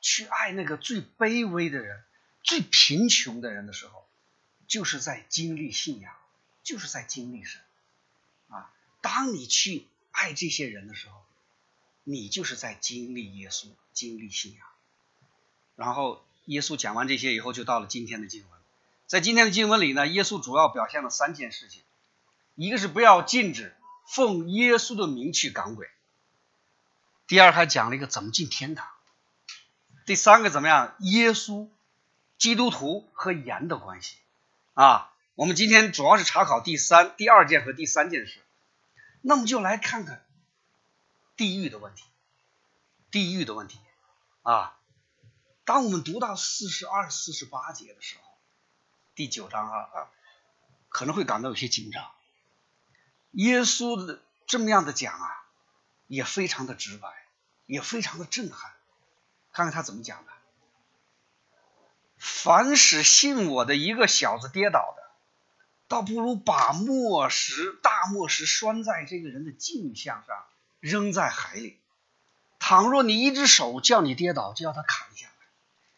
去爱那个最卑微的人、最贫穷的人的时候，就是在经历信仰，就是在经历神啊。当你去爱这些人的时候，你就是在经历耶稣，经历信仰。然后耶稣讲完这些以后，就到了今天的经文。在今天的经文里呢，耶稣主要表现了三件事情：一个是不要禁止奉耶稣的名去赶鬼；第二，还讲了一个怎么进天堂；第三个怎么样？耶稣、基督徒和盐的关系啊。我们今天主要是查考第三、第二件和第三件事。那么就来看看地狱的问题，地狱的问题啊。当我们读到四十二、四十八节的时候。第九章啊啊，可能会感到有些紧张。耶稣的这么样的讲啊，也非常的直白，也非常的震撼。看看他怎么讲的：凡是信我的一个小子跌倒的，倒不如把磨石、大磨石拴在这个人的颈项上，扔在海里。倘若你一只手叫你跌倒，就要他砍下来。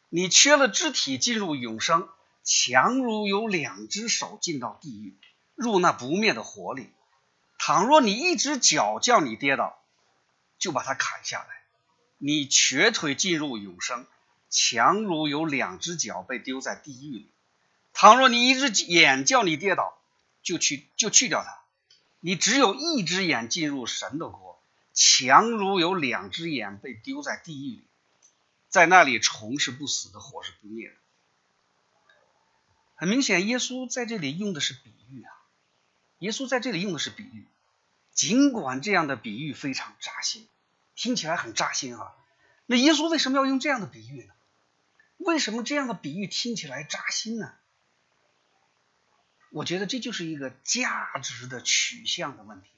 你缺了肢体，进入永生。强如有两只手进到地狱，入那不灭的火里；倘若你一只脚叫你跌倒，就把它砍下来。你瘸腿进入永生，强如有两只脚被丢在地狱里；倘若你一只眼叫你跌倒，就去就去掉它。你只有一只眼进入神的国，强如有两只眼被丢在地狱里，在那里虫是不死的，火是不灭的。很明显，耶稣在这里用的是比喻啊。耶稣在这里用的是比喻，尽管这样的比喻非常扎心，听起来很扎心啊。那耶稣为什么要用这样的比喻呢？为什么这样的比喻听起来扎心呢？我觉得这就是一个价值的取向的问题。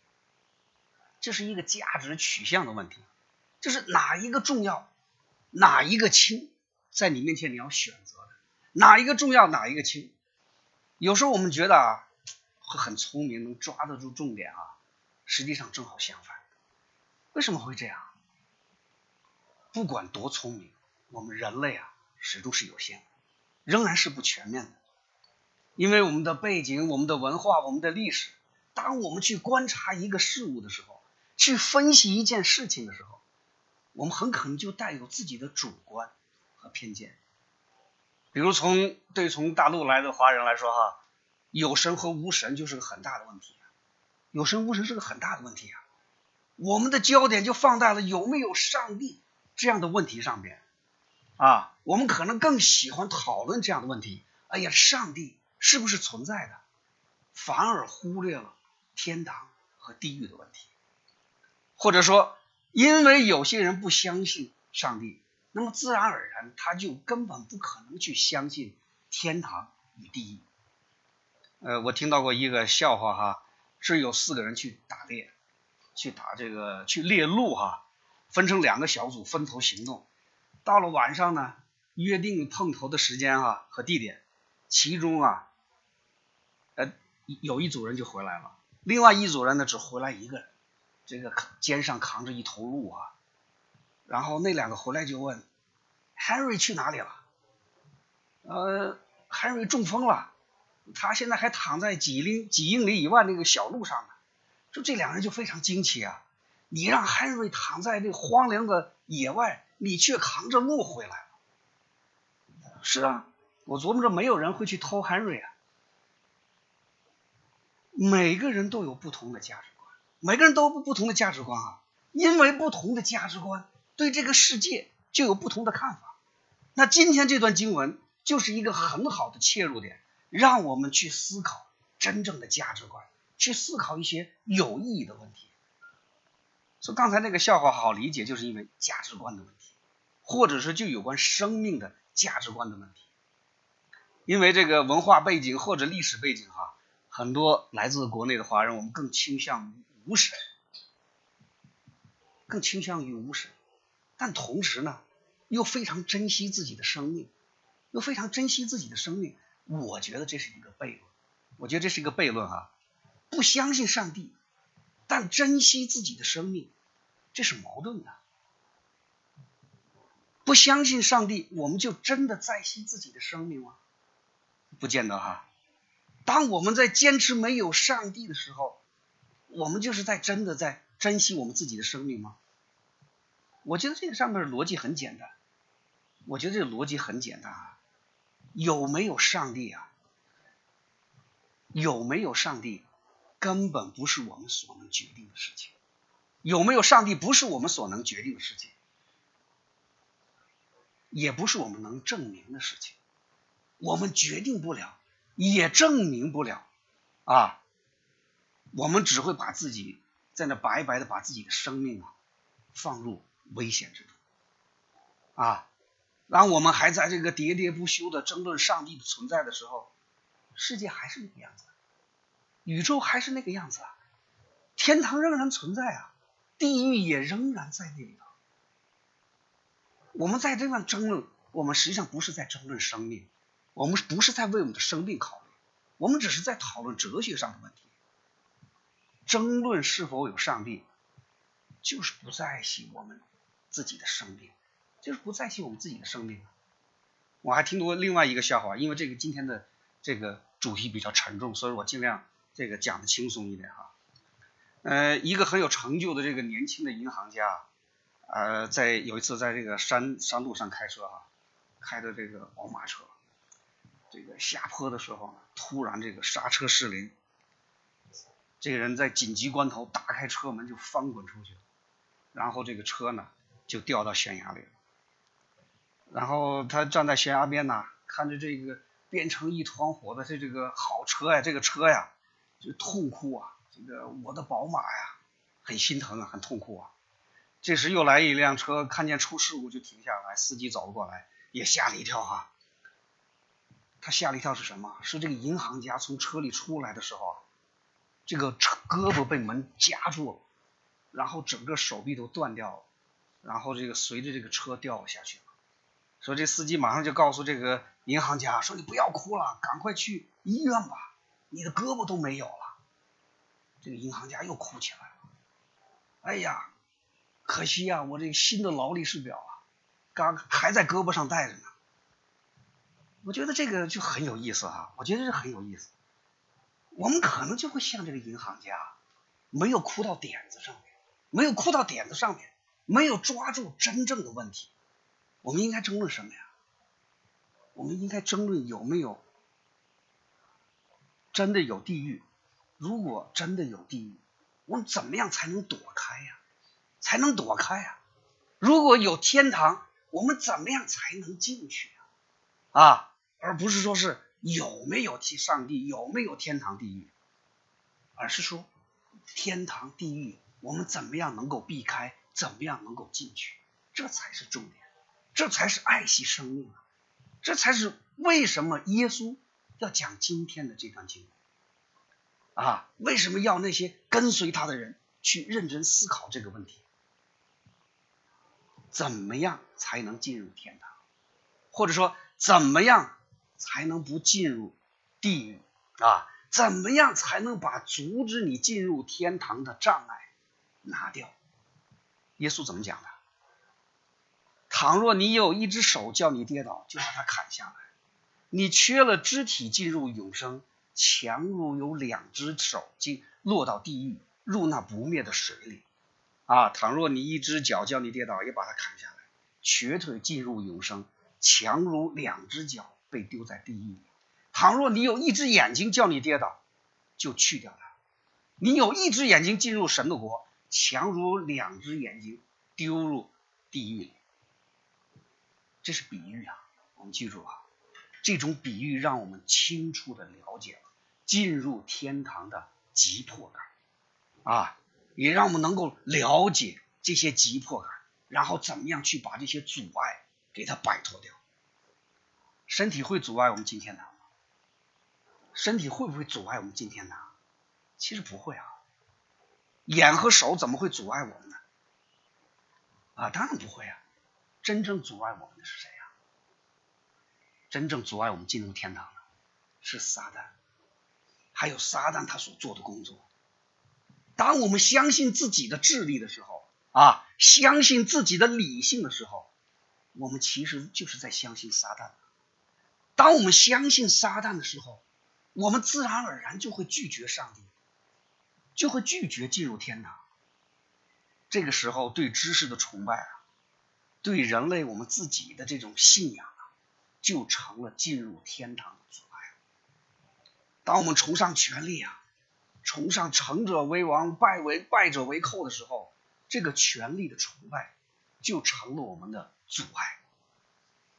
这是一个价值取向的问题，就是哪一个重要，哪一个轻，在你面前你要选择的，哪一个重要，哪一个轻。有时候我们觉得啊，会很聪明，能抓得住重点啊，实际上正好相反。为什么会这样？不管多聪明，我们人类啊，始终是有限的，仍然是不全面的。因为我们的背景、我们的文化、我们的历史，当我们去观察一个事物的时候，去分析一件事情的时候，我们很可能就带有自己的主观和偏见。比如从对从大陆来的华人来说哈，有神和无神就是个很大的问题，有神无神是个很大的问题啊。我们的焦点就放在了有没有上帝这样的问题上面啊，我们可能更喜欢讨论这样的问题。哎呀，上帝是不是存在的？反而忽略了天堂和地狱的问题，或者说，因为有些人不相信上帝。那么自然而然，他就根本不可能去相信天堂与地狱。呃，我听到过一个笑话哈，是有四个人去打猎，去打这个去猎鹿哈，分成两个小组分头行动。到了晚上呢，约定碰头的时间哈和地点，其中啊，呃，有一组人就回来了，另外一组人呢只回来一个人，这个肩上扛着一头鹿啊。然后那两个回来就问，Henry 去哪里了？呃，Henry 中风了，他现在还躺在几英几英里以外那个小路上呢。就这两人就非常惊奇啊！你让 Henry 躺在这荒凉的野外，你却扛着鹿回来了。是啊，我琢磨着没有人会去偷 Henry 啊。每个人都有不同的价值观，每个人都有不同的价值观啊，因为不同的价值观。对这个世界就有不同的看法，那今天这段经文就是一个很好的切入点，让我们去思考真正的价值观，去思考一些有意义的问题。所以刚才那个笑话好理解，就是因为价值观的问题，或者是就有关生命的价值观的问题。因为这个文化背景或者历史背景哈，很多来自国内的华人，我们更倾向于无神，更倾向于无神。但同时呢，又非常珍惜自己的生命，又非常珍惜自己的生命。我觉得这是一个悖论，我觉得这是一个悖论哈。不相信上帝，但珍惜自己的生命，这是矛盾的。不相信上帝，我们就真的在惜自己的生命吗？不见得哈。当我们在坚持没有上帝的时候，我们就是在真的在珍惜我们自己的生命吗？我觉得这个上面的逻辑很简单。我觉得这个逻辑很简单啊，有没有上帝啊？有没有上帝，根本不是我们所能决定的事情。有没有上帝，不是我们所能决定的事情，也不是我们能证明的事情。我们决定不了，也证明不了啊。我们只会把自己在那白白的把自己的生命啊放入危险之中啊。当我们还在这个喋喋不休的争论上帝的存在的时候，世界还是那个样子，宇宙还是那个样子啊，天堂仍然存在啊，地狱也仍然在那里头。我们在这样争论，我们实际上不是在争论生命，我们不是在为我们的生命考虑，我们只是在讨论哲学上的问题。争论是否有上帝，就是不在惜我们自己的生命。就是不在惜我们自己的生命。我还听过另外一个笑话，因为这个今天的这个主题比较沉重，所以我尽量这个讲的轻松一点哈。呃，一个很有成就的这个年轻的银行家，呃，在有一次在这个山山路上开车哈，开的这个宝马车，这个下坡的时候呢，突然这个刹车失灵，这个人在紧急关头打开车门就翻滚出去了，然后这个车呢就掉到悬崖里了。然后他站在悬崖边呐，看着这个变成一团火的这这个好车呀，这个车呀，就痛哭啊！这个我的宝马呀，很心疼啊，很痛苦啊。这时又来一辆车，看见出事故就停下来，司机走了过来，也吓了一跳哈。他吓了一跳是什么？是这个银行家从车里出来的时候啊，这个车胳膊被门夹住了，然后整个手臂都断掉了，然后这个随着这个车掉下去了。说这司机马上就告诉这个银行家说：“你不要哭了，赶快去医院吧，你的胳膊都没有了。”这个银行家又哭起来了。哎呀，可惜呀，我这新的劳力士表啊，刚还在胳膊上戴着呢。我觉得这个就很有意思哈，我觉得这很有意思。我们可能就会像这个银行家，没有哭到点子上面，没有哭到点子上面，没有抓住真正的问题。我们应该争论什么呀？我们应该争论有没有真的有地狱？如果真的有地狱，我们怎么样才能躲开呀？才能躲开呀？如果有天堂，我们怎么样才能进去呀？啊，而不是说是有没有提上帝，有没有天堂地狱，而是说天堂地狱，我们怎么样能够避开？怎么样能够进去？这才是重点。这才是爱惜生命啊！这才是为什么耶稣要讲今天的这段经文啊？为什么要那些跟随他的人去认真思考这个问题？怎么样才能进入天堂？或者说，怎么样才能不进入地狱啊？怎么样才能把阻止你进入天堂的障碍拿掉？耶稣怎么讲的？倘若你有一只手叫你跌倒，就把它砍下来。你缺了肢体进入永生，强如有两只手进落到地狱，入那不灭的水里。啊，倘若你一只脚叫你跌倒，也把它砍下来。瘸腿进入永生，强如两只脚被丢在地狱里。倘若你有一只眼睛叫你跌倒，就去掉它。你有一只眼睛进入神的国，强如两只眼睛丢入地狱里。这是比喻啊，我们记住啊，这种比喻让我们清楚的了解了进入天堂的急迫感啊，也让我们能够了解这些急迫感，然后怎么样去把这些阻碍给它摆脱掉。身体会阻碍我们进天堂吗？身体会不会阻碍我们进天堂？其实不会啊。眼和手怎么会阻碍我们呢？啊，当然不会啊。真正阻碍我们的是谁？真正阻碍我们进入天堂的是撒旦，还有撒旦他所做的工作。当我们相信自己的智力的时候，啊，相信自己的理性的时候，我们其实就是在相信撒旦。当我们相信撒旦的时候，我们自然而然就会拒绝上帝，就会拒绝进入天堂。这个时候，对知识的崇拜啊，对人类我们自己的这种信仰，就成了进入天堂的阻碍。当我们崇尚权力啊，崇尚成者为王，败为败者为寇的时候，这个权力的崇拜就成了我们的阻碍。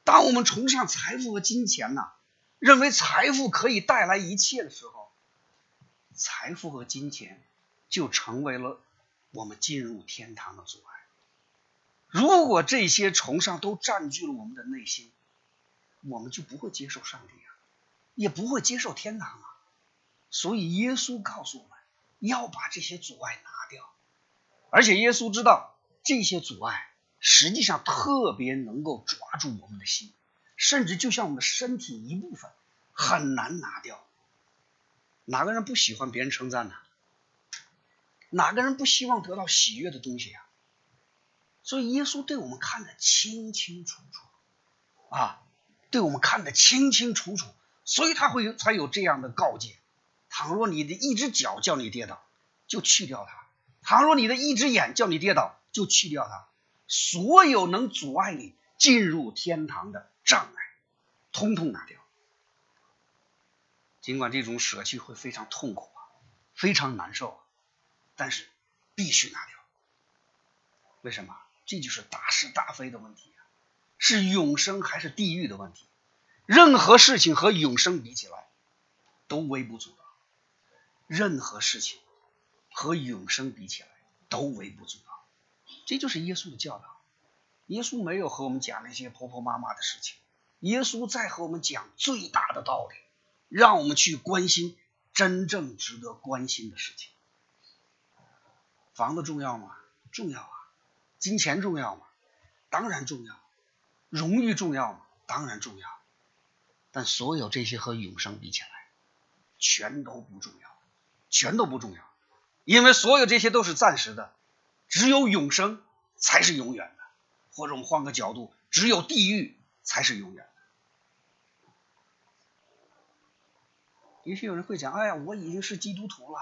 当我们崇尚财富和金钱呢，认为财富可以带来一切的时候，财富和金钱就成为了。我们进入天堂的阻碍。如果这些崇尚都占据了我们的内心，我们就不会接受上帝啊，也不会接受天堂啊。所以耶稣告诉我们要把这些阻碍拿掉，而且耶稣知道这些阻碍实际上特别能够抓住我们的心，甚至就像我们的身体一部分，很难拿掉。哪个人不喜欢别人称赞呢？哪个人不希望得到喜悦的东西啊？所以耶稣对我们看得清清楚楚，啊，对我们看得清清楚楚，所以他会有才有这样的告诫：倘若你的一只脚叫你跌倒，就去掉它；倘若你的一只眼叫你跌倒，就去掉它。所有能阻碍你进入天堂的障碍，通通拿掉。尽管这种舍弃会非常痛苦啊，非常难受。但是必须拿掉，为什么？这就是大是大非的问题，是永生还是地狱的问题？任何事情和永生比起来，都微不足道；任何事情和永生比起来，都微不足道。这就是耶稣的教导。耶稣没有和我们讲那些婆婆妈妈的事情，耶稣在和我们讲最大的道理，让我们去关心真正值得关心的事情。房子重要吗？重要啊。金钱重要吗？当然重要。荣誉重要吗？当然重要。但所有这些和永生比起来，全都不重要，全都不重要。因为所有这些都是暂时的，只有永生才是永远的。或者我们换个角度，只有地狱才是永远的。也许有人会讲：“哎呀，我已经是基督徒了。”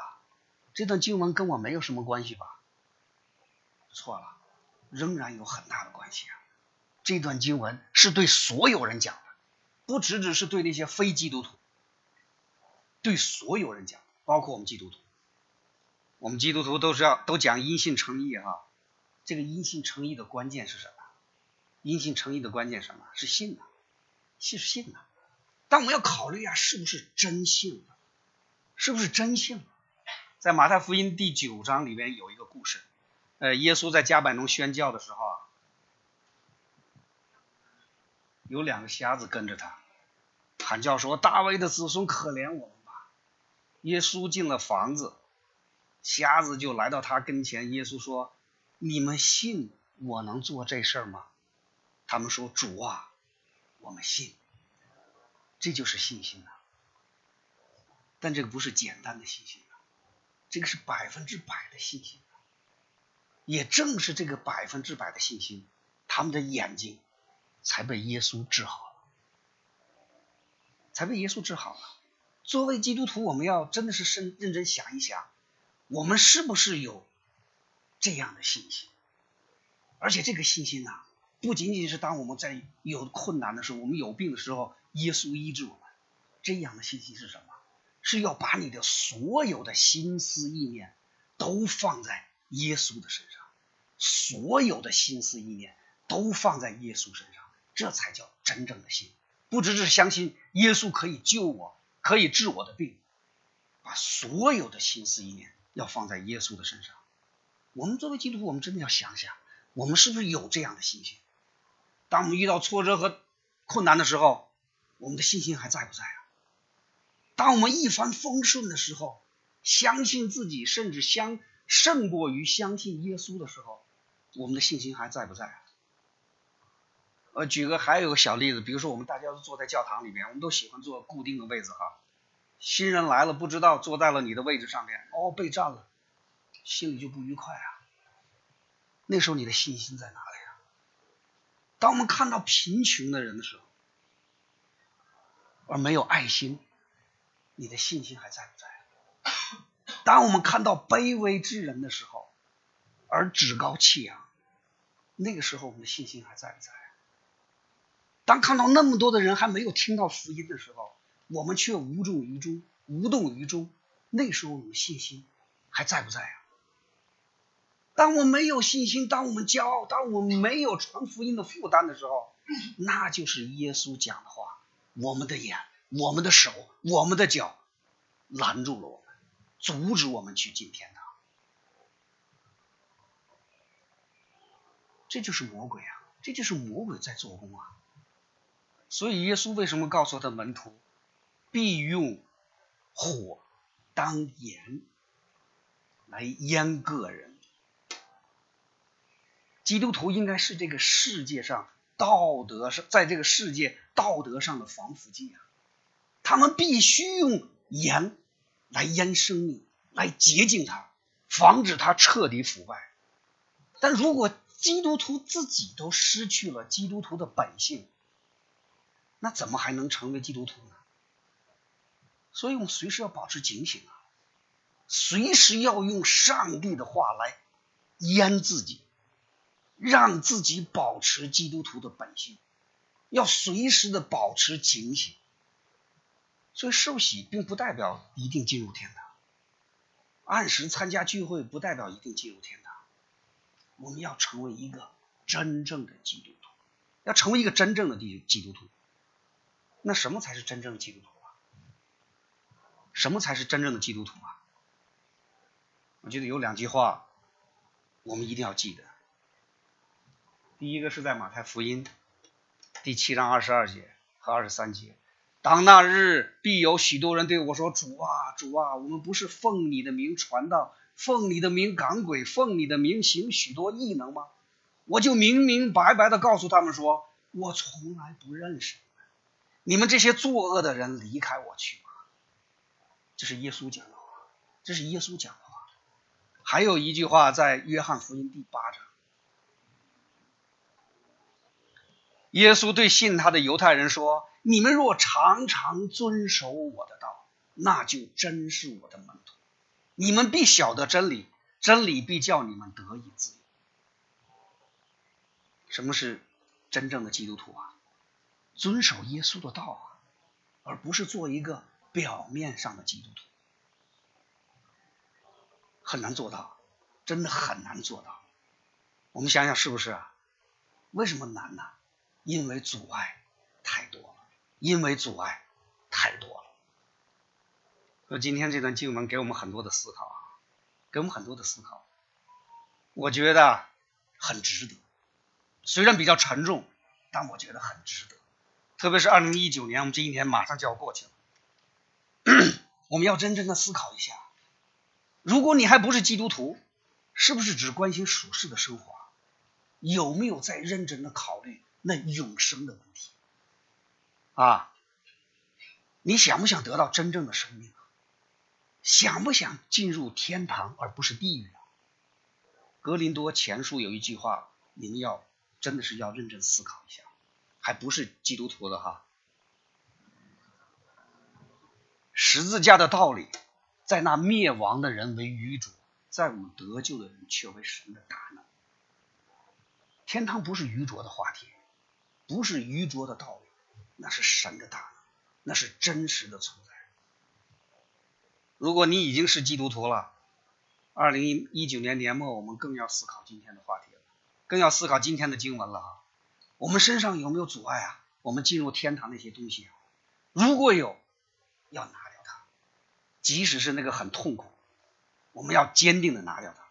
这段经文跟我没有什么关系吧？错了，仍然有很大的关系啊！这段经文是对所有人讲的，不只只是对那些非基督徒，对所有人讲，包括我们基督徒。我们基督徒都是要都讲因信称义哈。这个因信称义的关键是什么？因信称义的关键是什么？是信啊，信，是信啊。但我们要考虑啊，是不是真信的？是不是真信？在马太福音第九章里边有一个故事，呃，耶稣在加百农宣教的时候啊，有两个瞎子跟着他，喊叫说：“大卫的子孙，可怜我们吧！”耶稣进了房子，瞎子就来到他跟前。耶稣说：“你们信我能做这事吗？”他们说：“主啊，我们信。”这就是信心呐，但这个不是简单的信心啊。这个是百分之百的信心，也正是这个百分之百的信心，他们的眼睛才被耶稣治好了，才被耶稣治好了。作为基督徒，我们要真的是深认真想一想，我们是不是有这样的信心？而且这个信心呢，不仅仅是当我们在有困难的时候，我们有病的时候，耶稣医治我们，这样的信心是什么？是要把你的所有的心思意念都放在耶稣的身上，所有的心思意念都放在耶稣身上，这才叫真正的信。不只是相信耶稣可以救我，可以治我的病，把所有的心思意念要放在耶稣的身上。我们作为基督徒，我们真的要想想，我们是不是有这样的信心？当我们遇到挫折和困难的时候，我们的信心还在不在啊？当我们一帆风顺的时候，相信自己，甚至相胜过于相信耶稣的时候，我们的信心还在不在啊？呃，举个还有个小例子，比如说我们大家都坐在教堂里面，我们都喜欢坐固定的位置哈。新人来了，不知道坐在了你的位置上面，哦，被占了，心里就不愉快啊。那时候你的信心在哪里啊？当我们看到贫穷的人的时候，而没有爱心，你的信心还在不在？当我们看到卑微之人的时候，而趾高气扬，那个时候我们的信心还在不在？当看到那么多的人还没有听到福音的时候，我们却无动于衷、无动于衷，那时候我们信心还在不在啊？当我们没有信心，当我们骄傲，当我们没有传福音的负担的时候，那就是耶稣讲的话：我们的眼、我们的手、我们的脚拦住了我们，阻止我们去进天堂。这就是魔鬼啊！这就是魔鬼在做工啊！所以耶稣为什么告诉他门徒，必用火当盐来腌个人？基督徒应该是这个世界上道德上，在这个世界道德上的防腐剂啊！他们必须用盐来腌生命，来洁净它，防止它彻底腐败。但如果基督徒自己都失去了基督徒的本性，那怎么还能成为基督徒呢？所以我们随时要保持警醒啊，随时要用上帝的话来腌自己，让自己保持基督徒的本性，要随时的保持警醒。所以受洗并不代表一定进入天堂，按时参加聚会不代表一定进入天堂。我们要成为一个真正的基督徒，要成为一个真正的基基督徒。那什么才是真正的基督徒啊？什么才是真正的基督徒啊？我觉得有两句话，我们一定要记得。第一个是在马太福音第七章二十二节和二十三节：“当那日，必有许多人对我说：‘主啊，主啊，我们不是奉你的名传道。’”奉你的名赶鬼，奉你的名行许多异能吗？我就明明白白的告诉他们说，我从来不认识你们，这些作恶的人，离开我去吧。这是耶稣讲的话，这是耶稣讲的话。还有一句话在约翰福音第八章，耶稣对信他的犹太人说：“你们若常常遵守我的道，那就真是我的门徒。”你们必晓得真理，真理必叫你们得以自由。什么是真正的基督徒啊？遵守耶稣的道啊，而不是做一个表面上的基督徒。很难做到，真的很难做到。我们想想是不是啊？为什么难呢？因为阻碍太多了，因为阻碍太多了。说今天这段经文给我们很多的思考啊，给我们很多的思考，我觉得很值得。虽然比较沉重，但我觉得很值得。特别是二零一九年，我们这一年马上就要过去了，我们要真正的思考一下：如果你还不是基督徒，是不是只关心属世的生活？有没有在认真的考虑那永生的问题？啊，你想不想得到真正的生命？想不想进入天堂而不是地狱啊？格林多前书有一句话，你们要真的是要认真思考一下，还不是基督徒的哈。十字架的道理，在那灭亡的人为愚拙，在我们得救的人却为神的大能。天堂不是愚拙的话题，不是愚拙的道理，那是神的大能，那是真实的存在。如果你已经是基督徒了，二零一九年年末，我们更要思考今天的话题了，更要思考今天的经文了啊！我们身上有没有阻碍啊？我们进入天堂那些东西？如果有，要拿掉它，即使是那个很痛苦，我们要坚定的拿掉它。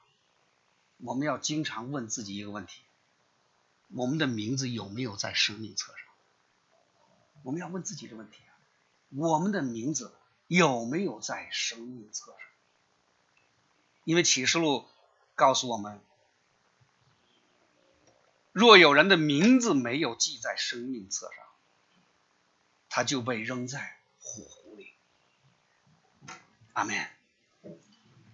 我们要经常问自己一个问题：我们的名字有没有在生命册上？我们要问自己的问题啊！我们的名字。有没有在生命册上？因为启示录告诉我们，若有人的名字没有记在生命册上，他就被扔在火湖里。阿门。